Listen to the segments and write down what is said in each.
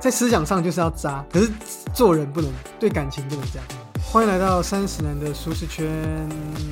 在思想上就是要渣，可是做人不能对感情不能这样。欢迎来到三十男的舒适圈，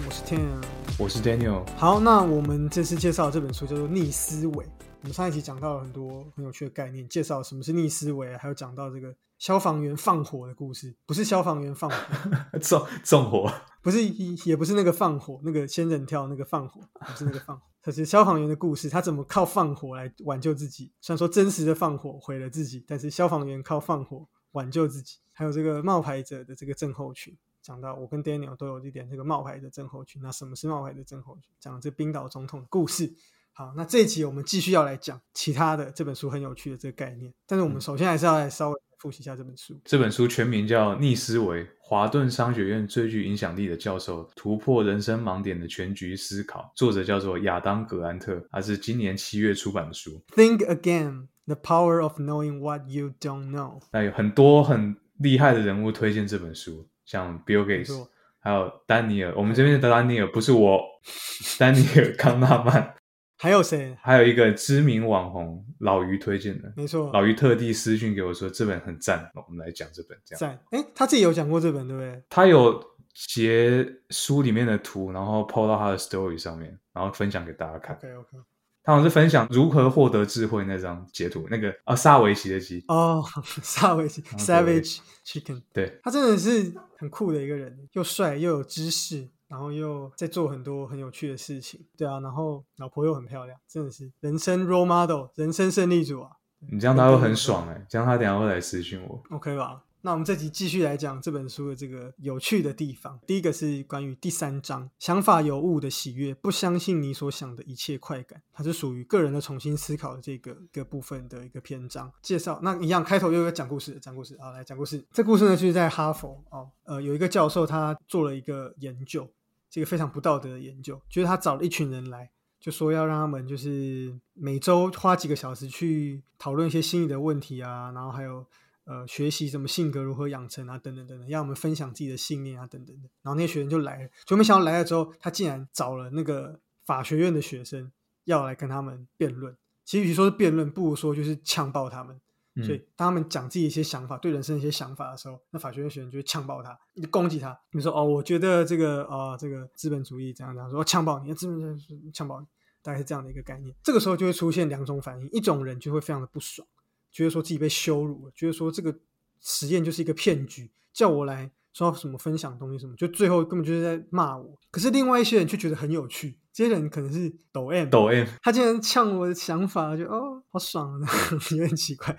我是 Tim，我是 Daniel。好，那我们这次介绍这本书叫做《逆思维》。我们上一集讲到了很多很有趣的概念，介绍什么是逆思维，还有讲到这个消防员放火的故事，不是消防员放火，纵纵火，不是也不是那个放火，那个仙人跳那个放火，不是那个放火，它是消防员的故事，他怎么靠放火来挽救自己？虽然说真实的放火毁了自己，但是消防员靠放火挽救自己。还有这个冒牌者的这个症候群，讲到我跟 Daniel 都有一点这个冒牌的症候群。那什么是冒牌的症候群？讲这冰岛总统的故事。好，那这一集我们继续要来讲其他的这本书很有趣的这个概念。但是我们首先还是要来稍微复习一下这本书。这本书全名叫《逆思维：华顿商学院最具影响力的教授突破人生盲点的全局思考》，作者叫做亚当·格兰特，他是今年七月出版的书。Think again: the power of knowing what you don't know。那有很多很厉害的人物推荐这本书，像 Bill Gates，错还有丹尼尔。我们这边的丹尼尔不是我，丹尼尔·康纳曼，还有谁？还有一个知名网红老于推荐的。没错，老于特地私讯给我说这本很赞，我们来讲这本这样。赞。哎，他自己有讲过这本，对不对？他有截书里面的图，然后 PO 到他的 story 上面，然后分享给大家看。OK OK。他好像是分享如何获得智慧那张截图，那个啊萨维奇的鸡，哦，萨维奇 Savage Chicken，对，他真的是很酷的一个人，又帅又有知识，然后又在做很多很有趣的事情。对啊，然后老婆又很漂亮，真的是人生 role model，人生胜利组啊。你这样他会很爽哎、这样他等下会来私讯我。OK 吧？那我们这集继续来讲这本书的这个有趣的地方。第一个是关于第三章“想法有误的喜悦”，不相信你所想的一切快感，它是属于个人的重新思考的这个一个部分的一个篇章介绍。那一样开头又有讲故事，讲故事啊，来讲故事。这故事呢，就是在哈佛哦，呃，有一个教授他做了一个研究，这个非常不道德的研究，就是他找了一群人来。就说要让他们就是每周花几个小时去讨论一些心理的问题啊，然后还有呃学习什么性格如何养成啊，等等等等，让我们分享自己的信念啊，等等等。然后那些学生就来了，就没想到来了之后，他竟然找了那个法学院的学生要来跟他们辩论。其实与其说是辩论，不如说就是呛爆他们。所以嗯，当他们讲自己一些想法，对人生的一些想法的时候，那法学院学生就会呛爆他，你就攻击他。比如说哦，我觉得这个啊、这个资本主义怎样怎样，说呛爆你，资本主义呛爆你，大概是这样的一个概念。这个时候就会出现两种反应，一种人就会非常的不爽，觉得说自己被羞辱了，觉得说这个实验就是一个骗局，叫我来说要什么分享东西什么，就最后根本就是在骂我。可是另外一些人却觉得很有趣，这些人可能是抖 M，抖 M，他竟然呛我的想法，就哦，好爽啊，有点奇怪。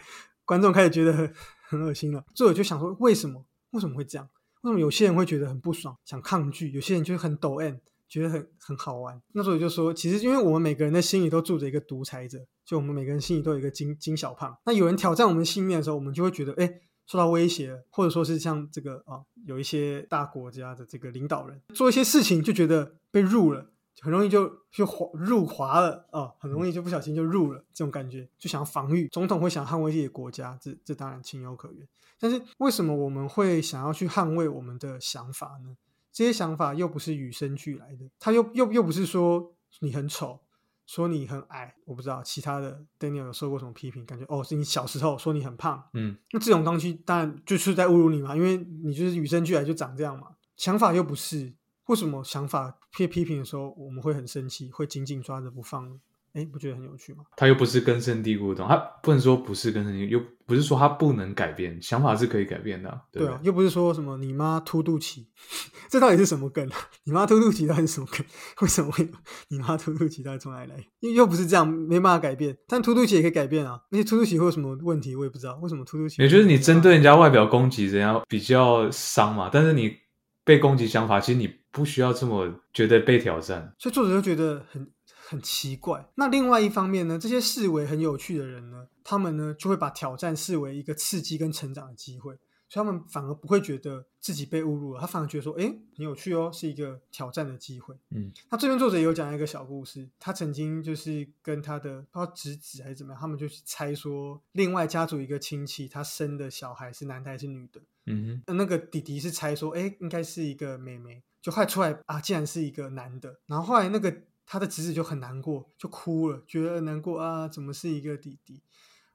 观众开始觉得很 很恶心了。作者就想说，为什么？为什么会这样？为什么有些人会觉得很不爽，想抗拒？有些人就是很抖 M，觉得很很好玩。那作者就说，其实因为我们每个人的心里都住着一个独裁者，就我们每个人心里都有一个金金小胖。那有人挑战我们信念的时候，我们就会觉得，哎。受到威胁，或者说是像这个啊，有一些大国家的这个领导人做一些事情，就觉得被入了，很容易就就滑入滑了啊，很容易就不小心就入了，这种感觉就想要防御。总统会想捍卫自己的国家，这这当然情有可原。但是为什么我们会想要去捍卫我们的想法呢？这些想法又不是与生俱来的，他又又又不是说你很丑，说你很矮，我不知道其他的 Daniel 有受过什么批评，感觉哦是你小时候说你很胖，嗯，那这种东西当然就是在侮辱你嘛，因为你就是与生俱来就长这样嘛。想法又不是，为什么想法被批评的时候我们会很生气，会紧紧抓着不放呢？哎，不觉得很有趣吗？他又不是根深蒂固的他不能说不是根深蒂固，又不是说他不能改变，想法是可以改变的啊，对对？，啊又不是说什么你妈凸肚脐，这到底是什么梗啊？你妈凸肚脐到底是什么梗？为什么会你妈凸肚脐到底从哪里来？又又不是这样，没办法改变。但凸肚脐也可以改变啊。那些凸肚脐会有什么问题？我也不知道。为什么凸肚脐？也就是你针对人家外表攻击，人家比较伤嘛，但是你被攻击想法，其实你不需要这么觉得被挑战。所以作者就觉得很很奇怪。那另外一方面呢，这些视为很有趣的人呢，他们呢就会把挑战视为一个刺激跟成长的机会，所以他们反而不会觉得自己被侮辱了，他反而觉得说，哎，很有趣哦，是一个挑战的机会。嗯，那这边作者也有讲一个小故事，他曾经就是跟他的不知道侄子还是怎么样，他们就去猜说，另外家族一个亲戚他生的小孩是男的还是女的，嗯那那个弟弟是猜说，哎，应该是一个妹妹，就后来出来啊，竟然是一个男的。然后后来那个他的侄子就很难过，就哭了，觉得难过啊，怎么是一个弟弟？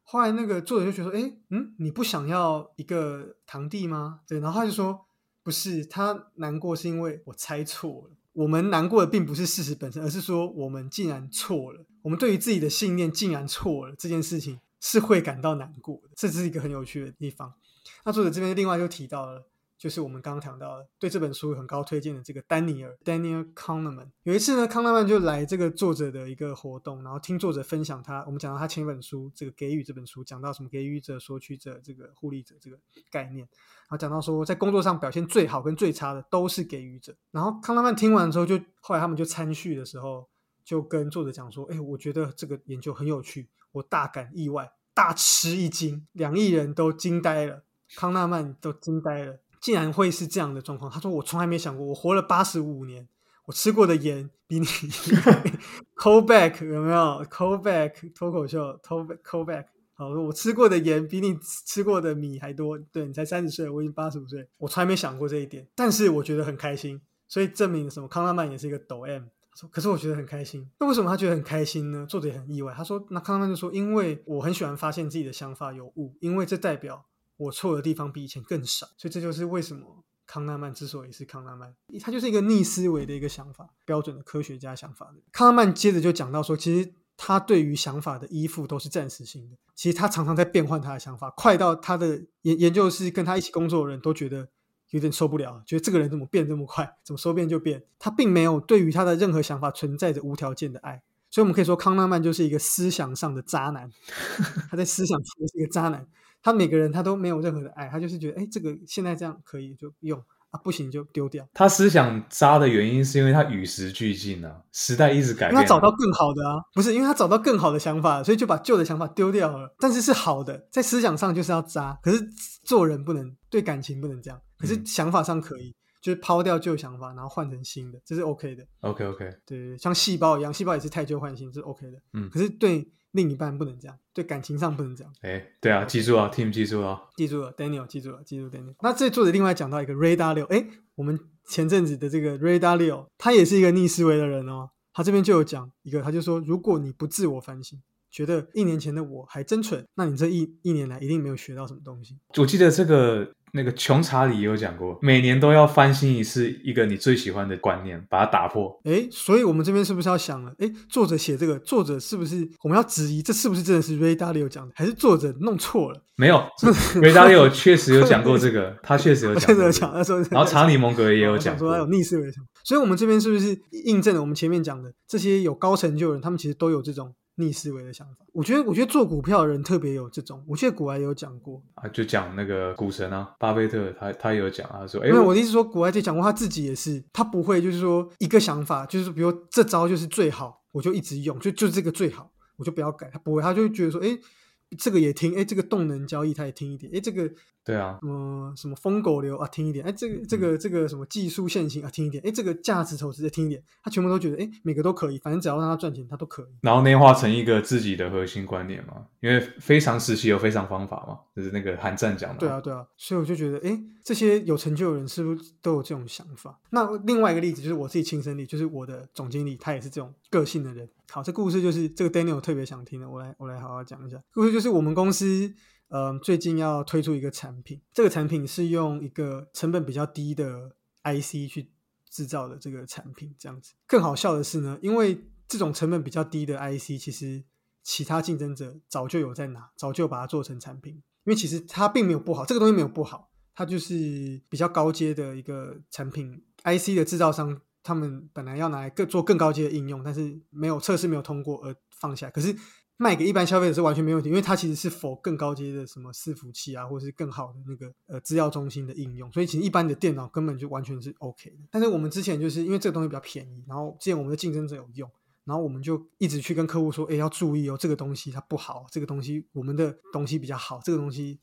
后来那个作者就觉得说，哎，嗯，你不想要一个堂弟吗？对，然后他就说，不是，他难过是因为我猜错了。我们难过的并不是事实本身，而是说我们竟然错了。我们对于自己的信念竟然错了这件事情是会感到难过的。这是一个很有趣的地方。那作者这边另外就提到了。就是我们刚刚谈到的，对这本书很高推荐的这个丹尼尔 （Daniel Kahneman）。有一次呢，康纳曼就来这个作者的一个活动，然后听作者分享他。我们讲到他前一本书《这个给予》这本书，讲到什么给予者、索取者、这个互利者这个概念，然后讲到说，在工作上表现最好跟最差的都是给予者。然后康纳曼听完之后，就后来他们就参叙的时候，就跟作者讲说：“哎，我觉得这个研究很有趣，我大感意外，大吃一惊，两亿人都惊呆了，康纳曼都惊呆了。”竟然会是这样的状况？他说：“我从来没想过，我活了八十五年，我吃过的盐比你 call back 有没有 call back 脱口秀 call back call back 好，我吃过的盐比你吃过的米还多。对你才三十岁，我已经八十五岁，我从来没想过这一点。但是我觉得很开心，所以证明什么？康拉曼也是一个抖 M。说，可是我觉得很开心。那为什么他觉得很开心呢？作者也很意外。他说：那康拉曼就说，因为我很喜欢发现自己的想法有误，因为这代表。”我错的地方比以前更少，所以这就是为什么康纳曼之所以是康纳曼，他就是一个逆思维的一个想法，标准的科学家想法。康纳曼接着就讲到说，其实他对于想法的依附都是暂时性的，其实他常常在变换他的想法，快到他的研研究室跟他一起工作的人都觉得有点受不了，觉得这个人怎么变这么快，怎么说变就变。他并没有对于他的任何想法存在着无条件的爱，所以我们可以说康纳曼就是一个思想上的渣男，他在思想上是一个渣男。他每个人他都没有任何的爱，他就是觉得，哎，这个现在这样可以就用啊，不行就丢掉。他思想渣的原因是因为他与时俱进啊，时代一直改变。他找到更好的啊，不是因为他找到更好的想法，所以就把旧的想法丢掉了。但是是好的，在思想上就是要渣，可是做人不能，对感情不能这样，可是想法上可以。就是抛掉旧想法，然后换成新的，这是 OK 的。OK OK，对对，像细胞一样，细胞也是太旧换新，是 OK 的。嗯，可是对另一半不能这样，对感情上不能这样。哎，对啊，记住啊，Team 记住啊，记住了，Daniel 记住了，记住 Daniel。那这作者另外讲到一个 Ray Dalio，哎，我们前阵子的这个 Ray Dalio，他也是一个逆思维的人哦。他这边就有讲一个，他就说，如果你不自我反省，觉得一年前的我还真蠢，那你这一一年来一定没有学到什么东西。我记得这个。那个穷查理也有讲过，每年都要翻新一次一个你最喜欢的观念，把它打破。哎，所以我们这边是不是要想了？哎，作者写这个，作者是不是我们要质疑这是不是真的是 Ray Dalio 讲的，还是作者弄错了？没有，Ray Dalio 确实有讲过这个，他确实有讲，确实有讲。然后查理蒙格也有讲说他有逆思维想所以我们这边是不是印证了我们前面讲的这些有高成就的人，他们其实都有这种。逆思维的想法，我觉得，我觉得做股票的人特别有这种。我记得古埃有讲过啊，就讲那个股神啊，巴菲特，他他有讲啊，说，哎，我的意思说，古埃就讲过，他自己也是，他不会就是说一个想法，就是比如这招就是最好，我就一直用，就就这个最好，我就不要改，他不会，他就觉得说，哎。这个也听，哎，这个动能交易他也听一点，哎，这个对啊，什么什么疯狗流啊，听一点，哎，这个这个这个什么技术线型啊，听一点，哎，这个价值投资再听一点，他全部都觉得，哎，每个都可以，反正只要让他赚钱，他都可以。然后内化成一个自己的核心观念嘛，因为非常时期有非常方法嘛，就是那个韩战讲的。对啊，对啊，所以我就觉得，哎，这些有成就的人是不是都有这种想法？那另外一个例子就是我自己亲身例，就是我的总经理，他也是这种个性的人。好，这故事就是这个 Daniel 特别想听的，我来我来好好讲一下。故事就是我们公司，嗯，最近要推出一个产品，这个产品是用一个成本比较低的 IC 去制造的这个产品，这样子。更好笑的是呢，因为这种成本比较低的 IC，其实其他竞争者早就有在拿，早就把它做成产品。因为其实它并没有不好，这个东西没有不好，它就是比较高阶的一个产品，IC 的制造商。他们本来要拿来更做更高阶的应用，但是没有测试没有通过而放下。可是卖给一般消费者是完全没问题，因为它其实是否更高阶的什么伺服器啊，或者是更好的那个呃资料中心的应用，所以其实一般的电脑根本就完全是 OK 的。但是我们之前就是因为这个东西比较便宜，然后之前我们的竞争者有用，然后我们就一直去跟客户说，哎，要注意哦，这个东西它不好，这个东西我们的东西比较好，这个东西。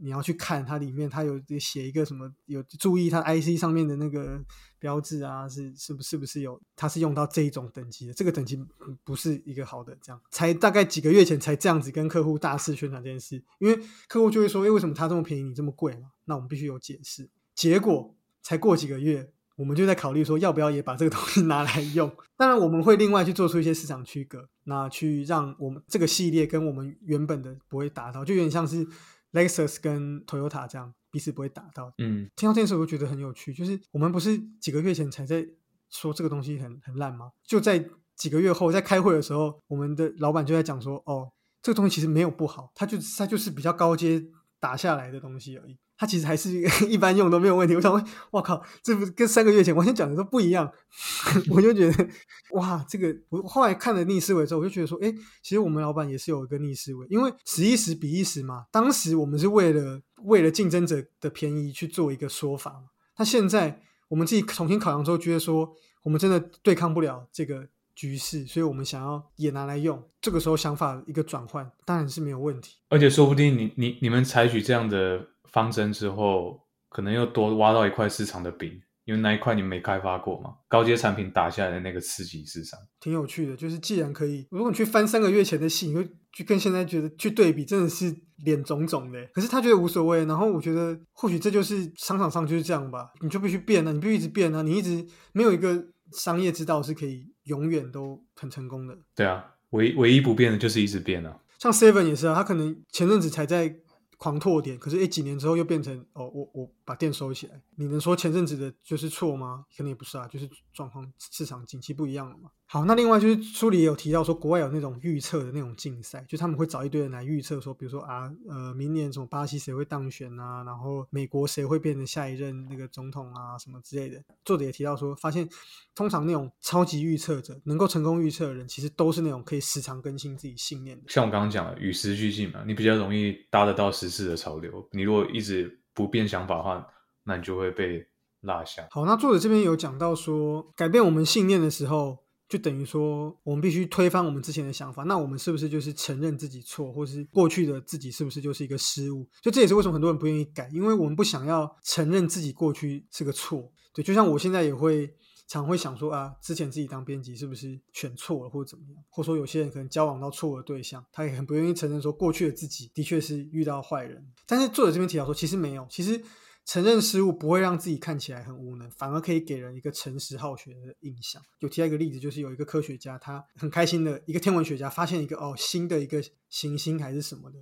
你要去看它里面，它有写一个什么？有注意它 IC 上面的那个标志啊，是是不是不是有？它是用到这一种等级的，这个等级不是一个好的。这样才大概几个月前才这样子跟客户大肆宣传这件事，因为客户就会说：“哎，为什么它这么便宜，你这么贵嘛？”那我们必须有解释。结果才过几个月，我们就在考虑说要不要也把这个东西 拿来用。当然，我们会另外去做出一些市场区隔，那去让我们这个系列跟我们原本的不会达到，就有点像是 Lexus 跟 Toyota 这样彼此不会打到。嗯，听到这件事我就觉得很有趣，就是我们不是几个月前才在说这个东西很很烂吗？就在几个月后，在开会的时候，我们的老板就在讲说，哦，这个东西其实没有不好，它就它就是比较高阶打下来的东西而已。它其实还是 一般用都没有问题。我想问，我靠，这不跟三个月前完全讲的都不一样？我就觉得，哇，这个我后来看了逆思维之后，我就觉得说，哎，其实我们老板也是有一个逆思维，因为十一时比一时嘛。当时我们是为了为了竞争者的便宜去做一个说法嘛。那现在我们自己重新考量之后，觉得说我们真的对抗不了这个局势，所以我们想要也拿来用。这个时候想法一个转换，当然是没有问题。而且说不定你你你们采取这样的。方针之后，可能又多挖到一块市场的饼，因为那一块你没开发过嘛。高阶产品打下来的那个刺激市场，挺有趣的。就是既然可以，如果你去翻三个月前的戏，你会去跟现在觉得去对比，真的是脸肿肿的。可是他觉得无所谓，然后我觉得或许这就是商场上就是这样吧，你就必须变啊，你必须一直变啊，你一直没有一个商业之道是可以永远都很成功的。对啊，唯唯一不变的就是一直变啊。像 Seven 也是啊，他可能前阵子才在。狂拓点，可是诶几年之后又变成哦，我我把店收起来。你能说前阵子的就是错吗？肯定也不是啊，就是状况市场景气不一样了嘛。好，那另外就是书里也有提到说，国外有那种预测的那种竞赛，就他们会找一堆人来预测说，比如说啊，呃，明年什么巴西谁会当选啊，然后美国谁会变成下一任那个总统啊，什么之类的。作者也提到说，发现通常那种超级预测者，能够成功预测的人，其实都是那种可以时常更新自己信念的。像我刚刚讲的，与时俱进嘛，你比较容易搭得到时事的潮流。你如果一直不变想法的话，那你就会被落下。好，那作者这边有讲到说，改变我们信念的时候。就等于说，我们必须推翻我们之前的想法。那我们是不是就是承认自己错，或是过去的自己是不是就是一个失误？就这也是为什么很多人不愿意改，因为我们不想要承认自己过去是个错。对，就像我现在也会常会想说啊，之前自己当编辑是不是选错了，或者怎么样？或者说有些人可能交往到错的对象，他也很不愿意承认说过去的自己的确是遇到坏人。但是作者这边提到说，其实没有，其实。承认失误不会让自己看起来很无能，反而可以给人一个诚实好学的印象。有提到一个例子，就是有一个科学家，他很开心的一个天文学家发现一个哦新的一个行星还是什么的，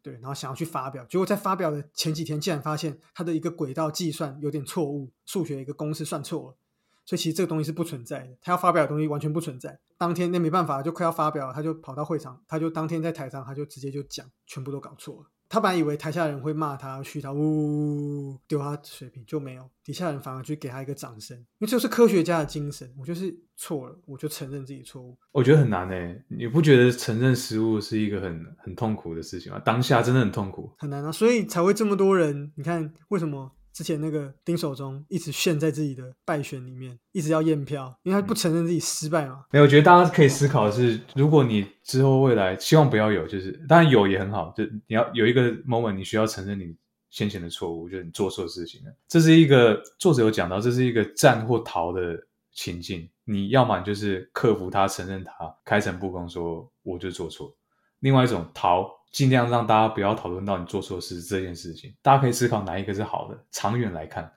对，然后想要去发表，结果在发表的前几天竟然发现他的一个轨道计算有点错误，数学一个公式算错了，所以其实这个东西是不存在的，他要发表的东西完全不存在。当天那没办法，就快要发表，他就跑到会场，他就当天在台上，他就直接就讲，全部都搞错了。他本来以为台下人会骂他、嘘他、呜丢他水平，就没有底下人反而去给他一个掌声，因为这是科学家的精神。我就是错了，我就承认自己错误。我觉得很难诶，你不觉得承认失误是一个很很痛苦的事情吗？当下真的很痛苦，很难啊，所以才会这么多人。你看为什么？之前那个丁守中一直陷在自己的败选里面，一直要验票，因为他不承认自己失败嘛。没有，我觉得大家可以思考的是，如果你之后未来希望不要有，就是当然有也很好，就你要有一个 moment，你需要承认你先前的错误，就是你做错事情了。这是一个作者有讲到，这是一个战或逃的情境。你要么就是克服它，承认它，开诚布公说我就做错；另外一种逃。尽量让大家不要讨论到你做错事这件事情，大家可以思考哪一个是好的。长远来看，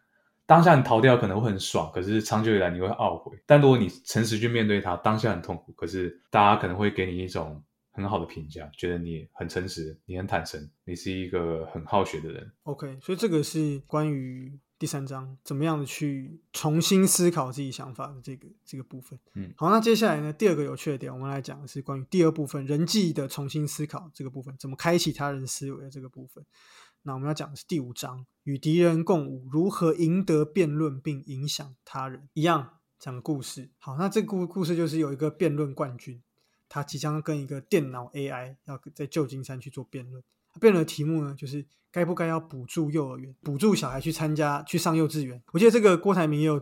当下你逃掉可能会很爽，可是长久以来你会懊悔。但如果你诚实去面对它，当下很痛苦，可是大家可能会给你一种很好的评价，觉得你很诚实，你很坦诚，你是一个很好学的人。OK，所以这个是关于。第三章怎么样的去重新思考自己想法的这个这个部分，嗯，好，那接下来呢，第二个有趣的点，我们来讲的是关于第二部分人际的重新思考这个部分，怎么开启他人思维的这个部分。那我们要讲的是第五章，与敌人共舞，如何赢得辩论并影响他人，一样讲故事。好，那这故故事就是有一个辩论冠军，他即将跟一个电脑 AI 要在旧金山去做辩论。辩论的题目呢，就是该不该要补助幼儿园，补助小孩去参加去上幼稚园。我记得这个郭台铭也有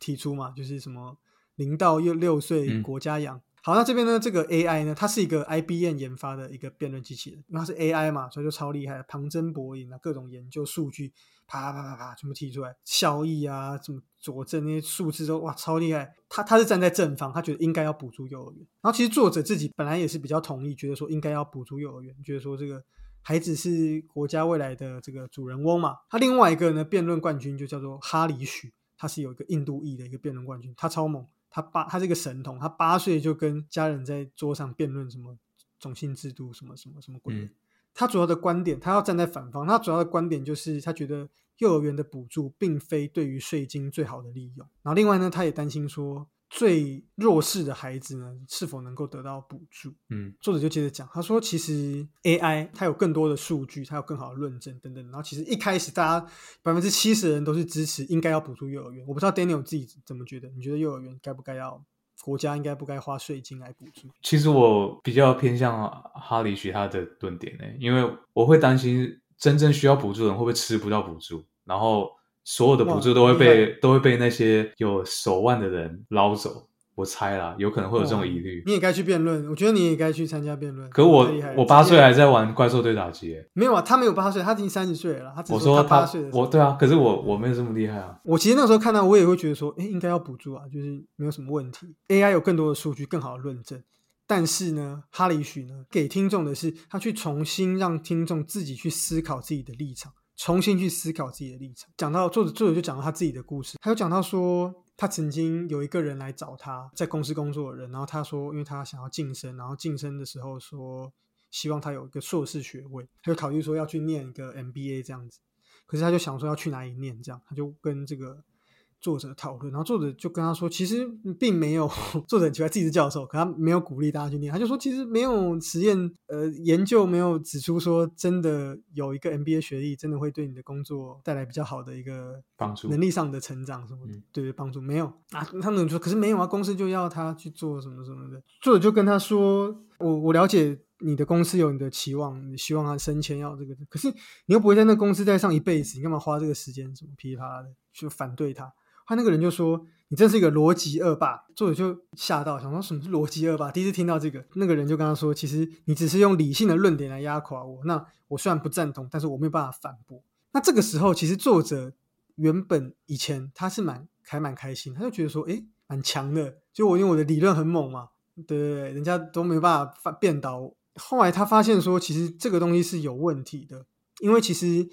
提出嘛，就是什么零到六六岁国家养。好，那这边呢，这个 AI 呢，它是一个 IBM 研发的一个辩论机器人，因为它是 AI 嘛，所以就超厉害，旁征博引啊，各种研究数据，啪啪啪啪全部提出来，效益啊，什么佐证那些数字都哇超厉害。他他是站在正方，他觉得应该要补助幼儿园。然后其实作者自己本来也是比较同意，觉得说应该要补助幼儿园，觉得说这个。孩子是国家未来的这个主人翁嘛？他另外一个呢，辩论冠军就叫做哈里许，他是有一个印度裔的一个辩论冠军，他超猛，他八他是一个神童，他八岁就跟家人在桌上辩论什么种姓制度什么什么什么鬼他主要的观点，他要站在反方，他主要的观点就是他觉得幼儿园的补助并非对于税金最好的利用。然后另外呢，他也担心说最弱势的孩子呢是否能够得到补助。嗯作者就接着讲，他说其实 AI 它有更多的数据，它有更好的论证等等。然后其实一开始大家百分之七十的人都是支持应该要补助幼儿园。我不知道 Daniel 自己怎么觉得？你觉得幼儿园该不该要国家应该不该花税金来补助？其实我比较偏向哈里许他的论点呢，因为我会担心真正需要补助的人会不会吃不到补助，然后所有的补助都会被都会被那些有手腕的人捞走。我猜啦，有可能会有这种疑虑。你也该去辩论，我觉得你也该去参加辩论。可我我八岁还在玩怪兽对打机，没有啊，他没有八岁，他已经三十岁了。他只我说他八岁的我对啊，可是我我没有这么厉害啊。我其实那时候看到，我也会觉得说，哎，应该要补助啊，就是没有什么问题。AI 有更多的数据，更好的论证。但是呢，哈里许呢，给听众的是他去重新让听众自己去思考自己的立场，重新去思考自己的立场。讲到作者，作者就讲到他自己的故事，他有讲到说，他曾经有一个人来找他，在公司工作的人，然后他说，因为他想要晋升，然后晋升的时候说，希望他有一个硕士学位，他就考虑说要去念一个 MBA 这样子。可是他就想说要去哪里念，这样他就跟这个作者讨论，然后作者就跟他说，其实并没有 作者很奇怪，自己是教授，可他没有鼓励大家去念，他就说其实没有实验呃研究没有指出说真的有一个 MBA 学历真的会对你的工作带来比较好的一个帮助能力上的成长什么的，嗯对对帮助没有啊，他们说可是没有啊，公司就要他去做什么什么的，作者就跟他说，我我了解。你的公司有你的期望，你希望他升迁要这个，可是你又不会在那公司待上一辈子，你干嘛花这个时间什么噼里啪啦的去反对他？他那个人就说：“你真是一个逻辑恶霸。”作者就吓到，想说什么是逻辑恶霸？第一次听到这个，那个人就跟他说：“其实你只是用理性的论点来压垮我。那我虽然不赞同，但是我没有办法反驳。”那这个时候，其实作者原本以前他是蛮还蛮开心，他就觉得说：“诶，蛮强的，就我因为我的理论很猛嘛，对对对，人家都没有办法反辩倒我。”后来他发现说，其实这个东西是有问题的，因为其实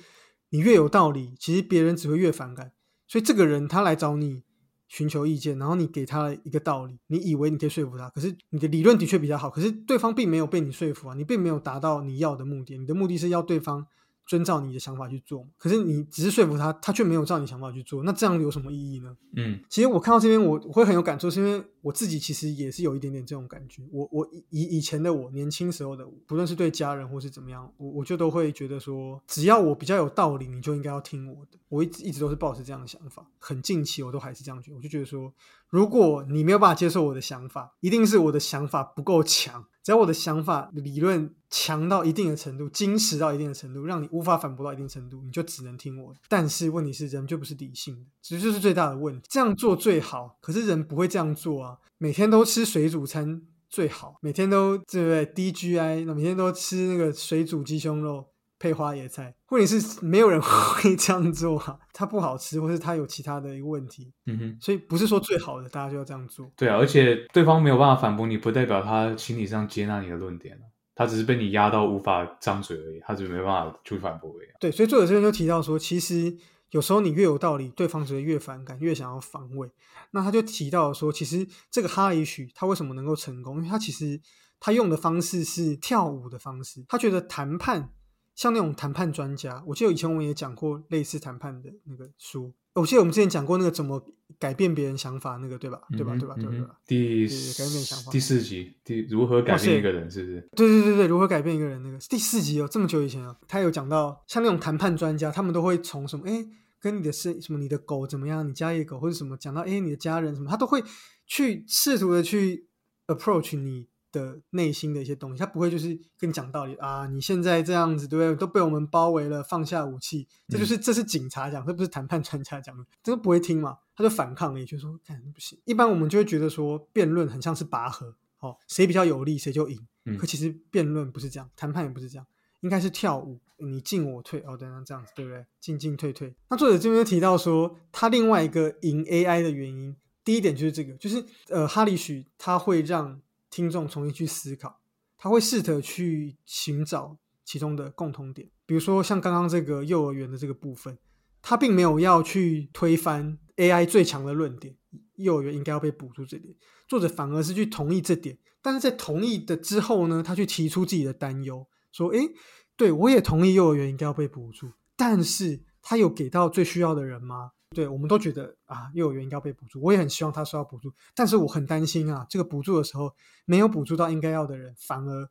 你越有道理，其实别人只会越反感。所以这个人他来找你寻求意见，然后你给他一个道理，你以为你可以说服他，可是你的理论的确比较好，可是对方并没有被你说服啊，你并没有达到你要的目的，你的目的是要对方遵照你的想法去做，可是你只是说服他，他却没有照你想法去做，那这样有什么意义呢？嗯其实我看到这边我，我会很有感触，是因为我自己其实也是有一点点这种感觉。我我以以前的我，年轻时候的我，不论是对家人或是怎么样，我我就都会觉得说，只要我比较有道理，你就应该要听我的。我一直一直都是抱持这样的想法，很近期我都还是这样觉得。我就觉得说，如果你没有办法接受我的想法，一定是我的想法不够强。只要我的想法理论强到一定的程度，精实到一定的程度，让你无法反驳到一定程度，你就只能听我的。但是问题是，人就不是理性的，这就是最大的问题。这样做最好，可是人不会这样做啊！每天都吃水煮餐最好，每天都对不对？DGI，那每天都吃那个水煮鸡胸肉配花椰菜。问题是没有人会这样做啊，它不好吃，或是它有其他的一个问题，嗯哼，所以不是说最好的大家就要这样做。对啊，而且对方没有办法反驳你，不代表他心理上接纳你的论点啊他只是被你压到无法张嘴而已，他只是没办法去反驳而已啊。对，所以作者这边就提到说，其实有时候你越有道理，对方只会越反感，越想要防卫。那他就提到说，其实这个哈里许他为什么能够成功？因为他其实他用的方式是跳舞的方式。他觉得谈判像那种谈判专家，我记得以前我们也讲过类似谈判的那个书。我记得我们之前讲过那个怎么改变别人想法那个，对吧？对吧？嗯对吧？对吧？第对改变想法第四集，第如何改变一个人，是不是？对对对对，如何改变一个人？那个第四集哦，这么久以前哦，他有讲到，像那种谈判专家，他们都会从什么哎，跟你的生什么你的狗怎么样，你家里的狗或者什么讲到哎你的家人什么，他都会去试图的去 approach 你的内心的一些东西，他不会就是跟你讲道理啊，你现在这样子对不对？都被我们包围了，放下武器，这就是、这是警察讲，这不是谈判专家讲的，这都不会听嘛，他就反抗了，也就说看不行。一般我们就会觉得说辩论很像是拔河，哦，谁比较有利谁就赢。嗯可其实辩论不是这样，谈判也不是这样，应该是跳舞，你进我退，哦，等等这样子，对不对？进进退退。那作者这边提到说，他另外一个赢 AI 的原因，第一点就是这个，就是呃，哈里许他会让听众重新去思考，他会试着去寻找其中的共同点，比如说像刚刚这个幼儿园的这个部分，他并没有要去推翻 AI 最强的论点，幼儿园应该要被补助这点，作者反而是去同意这点，但是在同意的之后呢，他去提出自己的担忧，说：“诶，对我也同意幼儿园应该要被补助，但是他有给到最需要的人吗？”对，我们都觉得啊，幼儿园应该要被补助，我也很希望他受到补助，但是我很担心啊，这个补助的时候没有补助到应该要的人，反而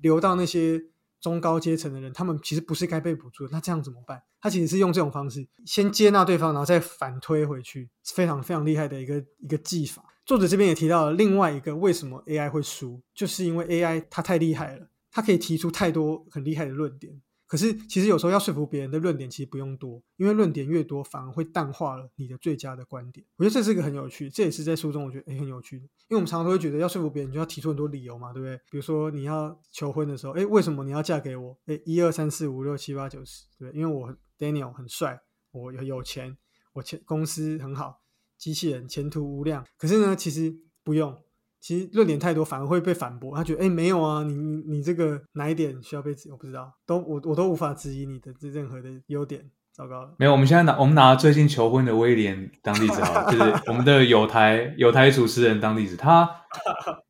留到那些中高阶层的人，他们其实不是该被补助的，那这样怎么办？他其实是用这种方式先接纳对方，然后再反推回去，非常非常厉害的一个一个技法。作者这边也提到了另外一个为什么 AI 会输，就是因为 AI 它太厉害了，他可以提出太多很厉害的论点。可是，其实有时候要说服别人的论点其实不用多，因为论点越多，反而会淡化了你的最佳的观点。我觉得这是一个很有趣，这也是在书中我觉得诶很有趣的。因为我们常常都会觉得要说服别人，就要提出很多理由嘛，对不对？比如说你要求婚的时候，诶，为什么你要嫁给我？诶，一二三四五六七八九十，对，因为我 Daniel 很帅，我有有钱，我前公司很好，机器人前途无量。可是呢，其实不用。其实论点太多，反而会被反驳。他觉得，哎，没有啊，你你你这个哪一点需要被？我不知道，都我我都无法质疑你的这任何的优点。糟糕了，没有。我们现在拿我们拿最近求婚的威廉当例子啊，就是我们的有台有台主持人当例子。他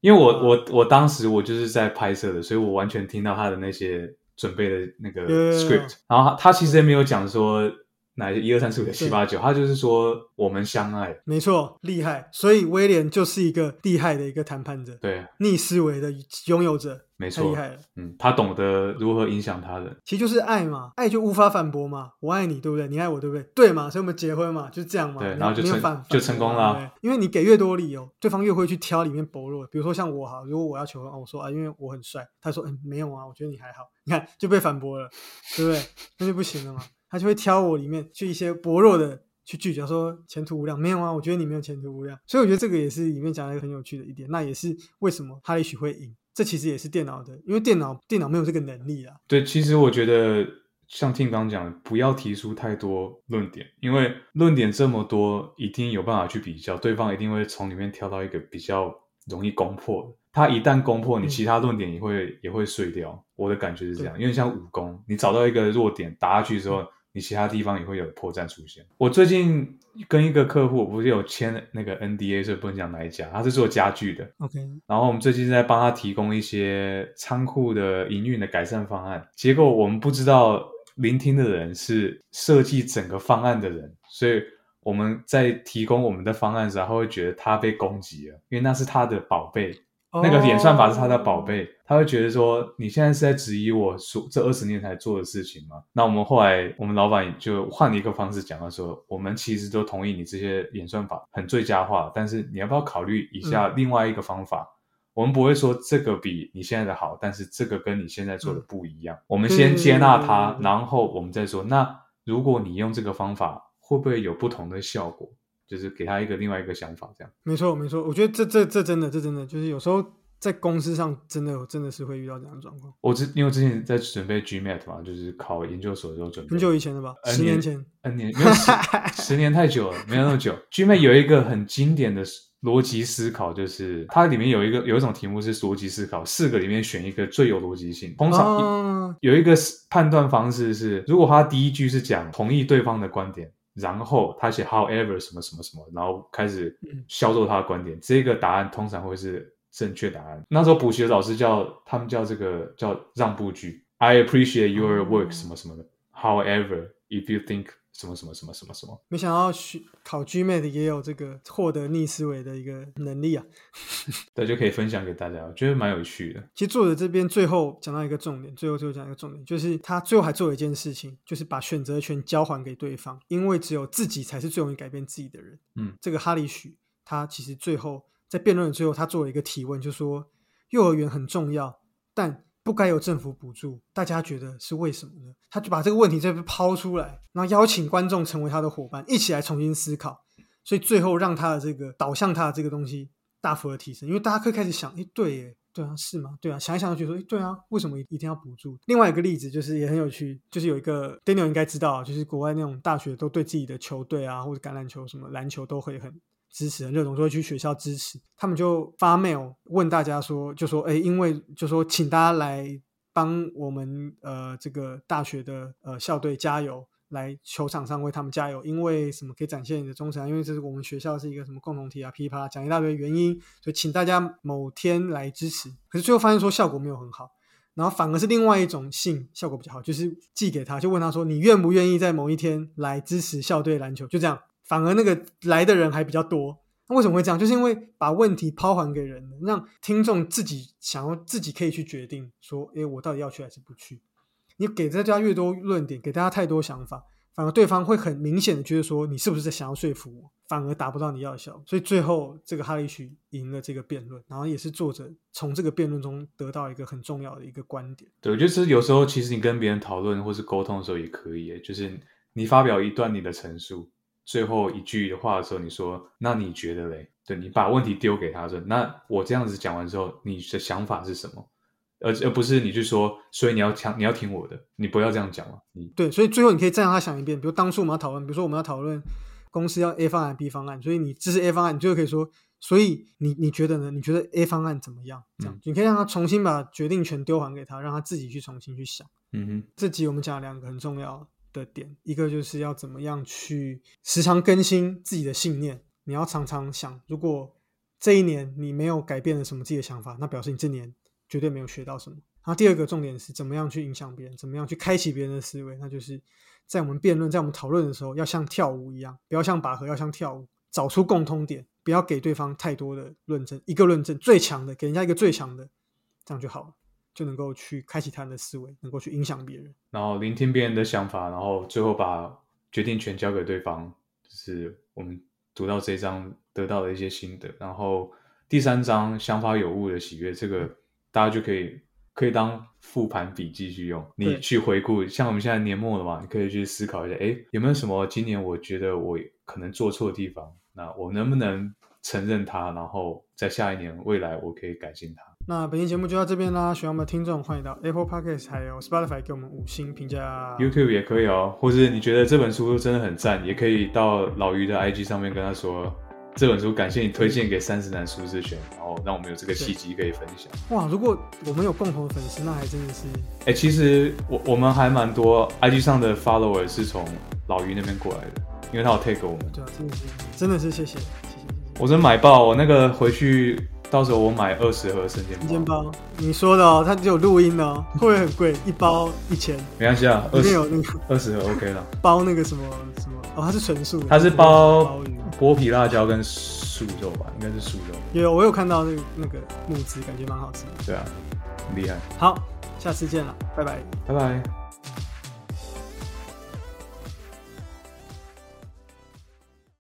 因为我 我我当时我就是在拍摄的，所以我完全听到他的那些准备的那个 script。然后他他其实也没有讲说。哪一二三四五六七八九？他就是说我们相爱，没错，厉害。所以威廉就是一个厉害的一个谈判者，对，逆思维的拥有者，没错，厉害了。嗯，他懂得如何影响他人，其实就是爱嘛，爱就无法反驳嘛。我爱你，对不对？你爱我，对不对？对嘛？所以我们结婚嘛，就是这样嘛。对，然后就成就成功了。因为你给越多理由，对方越会去挑里面薄弱。比如说像我哈，如果我要求婚，我说啊，因为我很帅，他说嗯，没有啊，我觉得你还好。你看就被反驳了，对不对？那就不行了嘛。他就会挑我里面去一些薄弱的去拒绝，说前途无量没有啊，我觉得你没有前途无量，所以我觉得这个也是里面讲一个很有趣的一点，那也是为什么他也许会赢，这其实也是电脑的，因为电脑电脑没有这个能力啊。对，其实我觉得像听刚讲，不要提出太多论点，因为论点这么多，一定有办法去比较，对方一定会从里面挑到一个比较容易攻破的。他一旦攻破你，其他论点也会也会碎掉。我的感觉是这样，因为像武功，你找到一个弱点打下去之后。你其他地方也会有破绽出现。我最近跟一个客户，不是有签那个 NDA，所以不能讲哪一家，他是做家具的。OK，然后我们最近在帮他提供一些仓库的营运的改善方案，结果我们不知道聆听的人是设计整个方案的人，所以我们在提供我们的方案时，他会觉得他被攻击了，因为那是他的宝贝。那个演算法是他的宝贝，他会觉得说你现在是在质疑我所这二十年才做的事情吗？那我们后来我们老板就换了一个方式讲，他说我们其实都同意你这些演算法很最佳化，但是你要不要考虑一下另外一个方法？我们不会说这个比你现在的好，但是这个跟你现在做的不一样。我们先接纳它，然后我们再说。那如果你用这个方法，会不会有不同的效果？就是给他一个另外一个想法，这样没错没错。我觉得这这这真的这真的就是有时候在公司上真的真的是会遇到这样的状况。我之因为之前在准备 GMAT 嘛，就是考研究所的时候准备很久以前了吧，十年前，N 年没有十 十年太久了，没有那么久。GMAT 有一个很经典的逻辑思考，就是它里面有一个有一种题目是逻辑思考，四个里面选一个最有逻辑性。通常有一个判断方式是，如果他第一句是讲同意对方的观点。然后他写 however 什么什么什么，然后开始销售他的观点。这个答案通常会是正确答案。那时候补习的老师叫他们叫这个叫让步句。I appreciate your work 什么什么的。However, if you think 什么什么什么什么什么，没想到考 GMAT 也有这个获得逆思维的一个能力啊！对，就可以分享给大家，我觉得蛮有趣的。其实作者这边最后讲到一个重点，最后最后讲一个重点，就是他最后还做了一件事情，就是把选择权交还给对方，因为只有自己才是最容易改变自己的人。嗯，这个哈里许他其实最后在辩论的最后，他做了一个提问，就说幼儿园很重要，但。不该有政府补助，大家觉得是为什么呢？他就把这个问题再抛出来，然后邀请观众成为他的伙伴，一起来重新思考。所以最后让他的这个导向他的这个东西大幅的提升，因为大家可以开始想：哎，对，耶，对啊，是吗？对啊，想一想就觉得说：哎，对啊，为什么一定要补助？另外一个例子就是也很有趣，就是有一个 Daniel 应该知道，就是国外那种大学都对自己的球队啊，或者橄榄球、什么篮球都会很。支持热衷，都会去学校支持。他们就发 mail 问大家说，就说，哎，因为就说，请大家来帮我们呃这个大学的呃校队加油。来球场上为他们加油，因为什么可以展现你的忠诚？因为这是我们学校是一个什么共同体啊，噼里啪啦讲一大堆原因，所以请大家某天来支持。可是最后发现说效果没有很好，然后反而是另外一种信效果比较好，就是寄给他，就问他说你愿不愿意在某一天来支持校队篮球？就这样，反而那个来的人还比较多。那为什么会这样？就是因为把问题抛还给人，让听众自己想要自己可以去决定说，诶，我到底要去还是不去？你给大家越多论点，给大家太多想法，反而对方会很明显的觉得说，你是不是在想要说服我？反而达不到你要的效果。所以最后这个哈利许赢了这个辩论，然后也是作者从这个辩论中得到一个很重要的一个观点。对，就是有时候其实你跟别人讨论或是沟通的时候也可以，就是你发表一段你的陈述。最后一句的话的时候，你说：“那你觉得嘞？”对你把问题丢给他说：“那我这样子讲完之后，你的想法是什么？”而而不是你去说，所以你要听，你要听我的，你不要这样讲嘛。你对，所以最后你可以再让他想一遍。比如当初我们要讨论，比如说我们要讨论公司要 A 方案、B 方案，所以你支持 A 方案，你最后可以说：“所以你你觉得呢？你觉得 A 方案怎么样？”这样你可以让他重新把决定权丢还给他，让他自己去重新去想。嗯哼，这集我们讲了两个很重要。的点，一个就是要怎么样去时常更新自己的信念。你要常常想，如果这一年你没有改变了什么自己的想法，那表示你这年绝对没有学到什么。然后第二个重点是怎么样去影响别人，怎么样去开启别人的思维。那就是在我们辩论、在我们讨论的时候，要像跳舞一样，不要像拔河，要像跳舞，找出共通点，不要给对方太多的论证，一个论证最强的，给人家一个最强的，这样就好了。就能够去开启他人的思维，能够去影响别人，然后聆听别人的想法，然后最后把决定权交给对方。就是我们读到这一章得到的一些心得。然后第三章想法有误的喜悦，这个大家就可以可以当复盘笔记去用。你去回顾，像我们现在年末了嘛，你可以去思考一下，哎，有没有什么今年我觉得我可能做错的地方？那我能不能承认它？然后在下一年未来我可以改进它。那本期节目就到这边啦，喜欢我们的听众欢迎到 Apple Podcast 还有 Spotify 给我们五星评价，YouTube 也可以哦，或者你觉得这本书真的很赞，也可以到老于的 IG 上面跟他说这本书感谢你推荐给三十男舒适圈，然后让我们有这个契机可以分享。哇，如果我们有共同的粉丝，那还真的是，哎，其实我我们还蛮多 IG 上的 follower 是从老于那边过来的，因为他有 take 我们，对啊，真的是真的是谢谢谢谢，我真买爆，我那个回去。到时候我买二十盒生煎生煎包，你说的哦，它只有录音哦，会不会很贵？一包一千，没关系啊，里面有那个二十盒 OK 了。包那个什么什么哦，它是纯素，它是包剥皮辣椒跟素肉吧，应该是素肉。有，我有看到那个那个木子，感觉蛮好吃。对啊，很厉害。好，下次见了，拜拜，拜拜。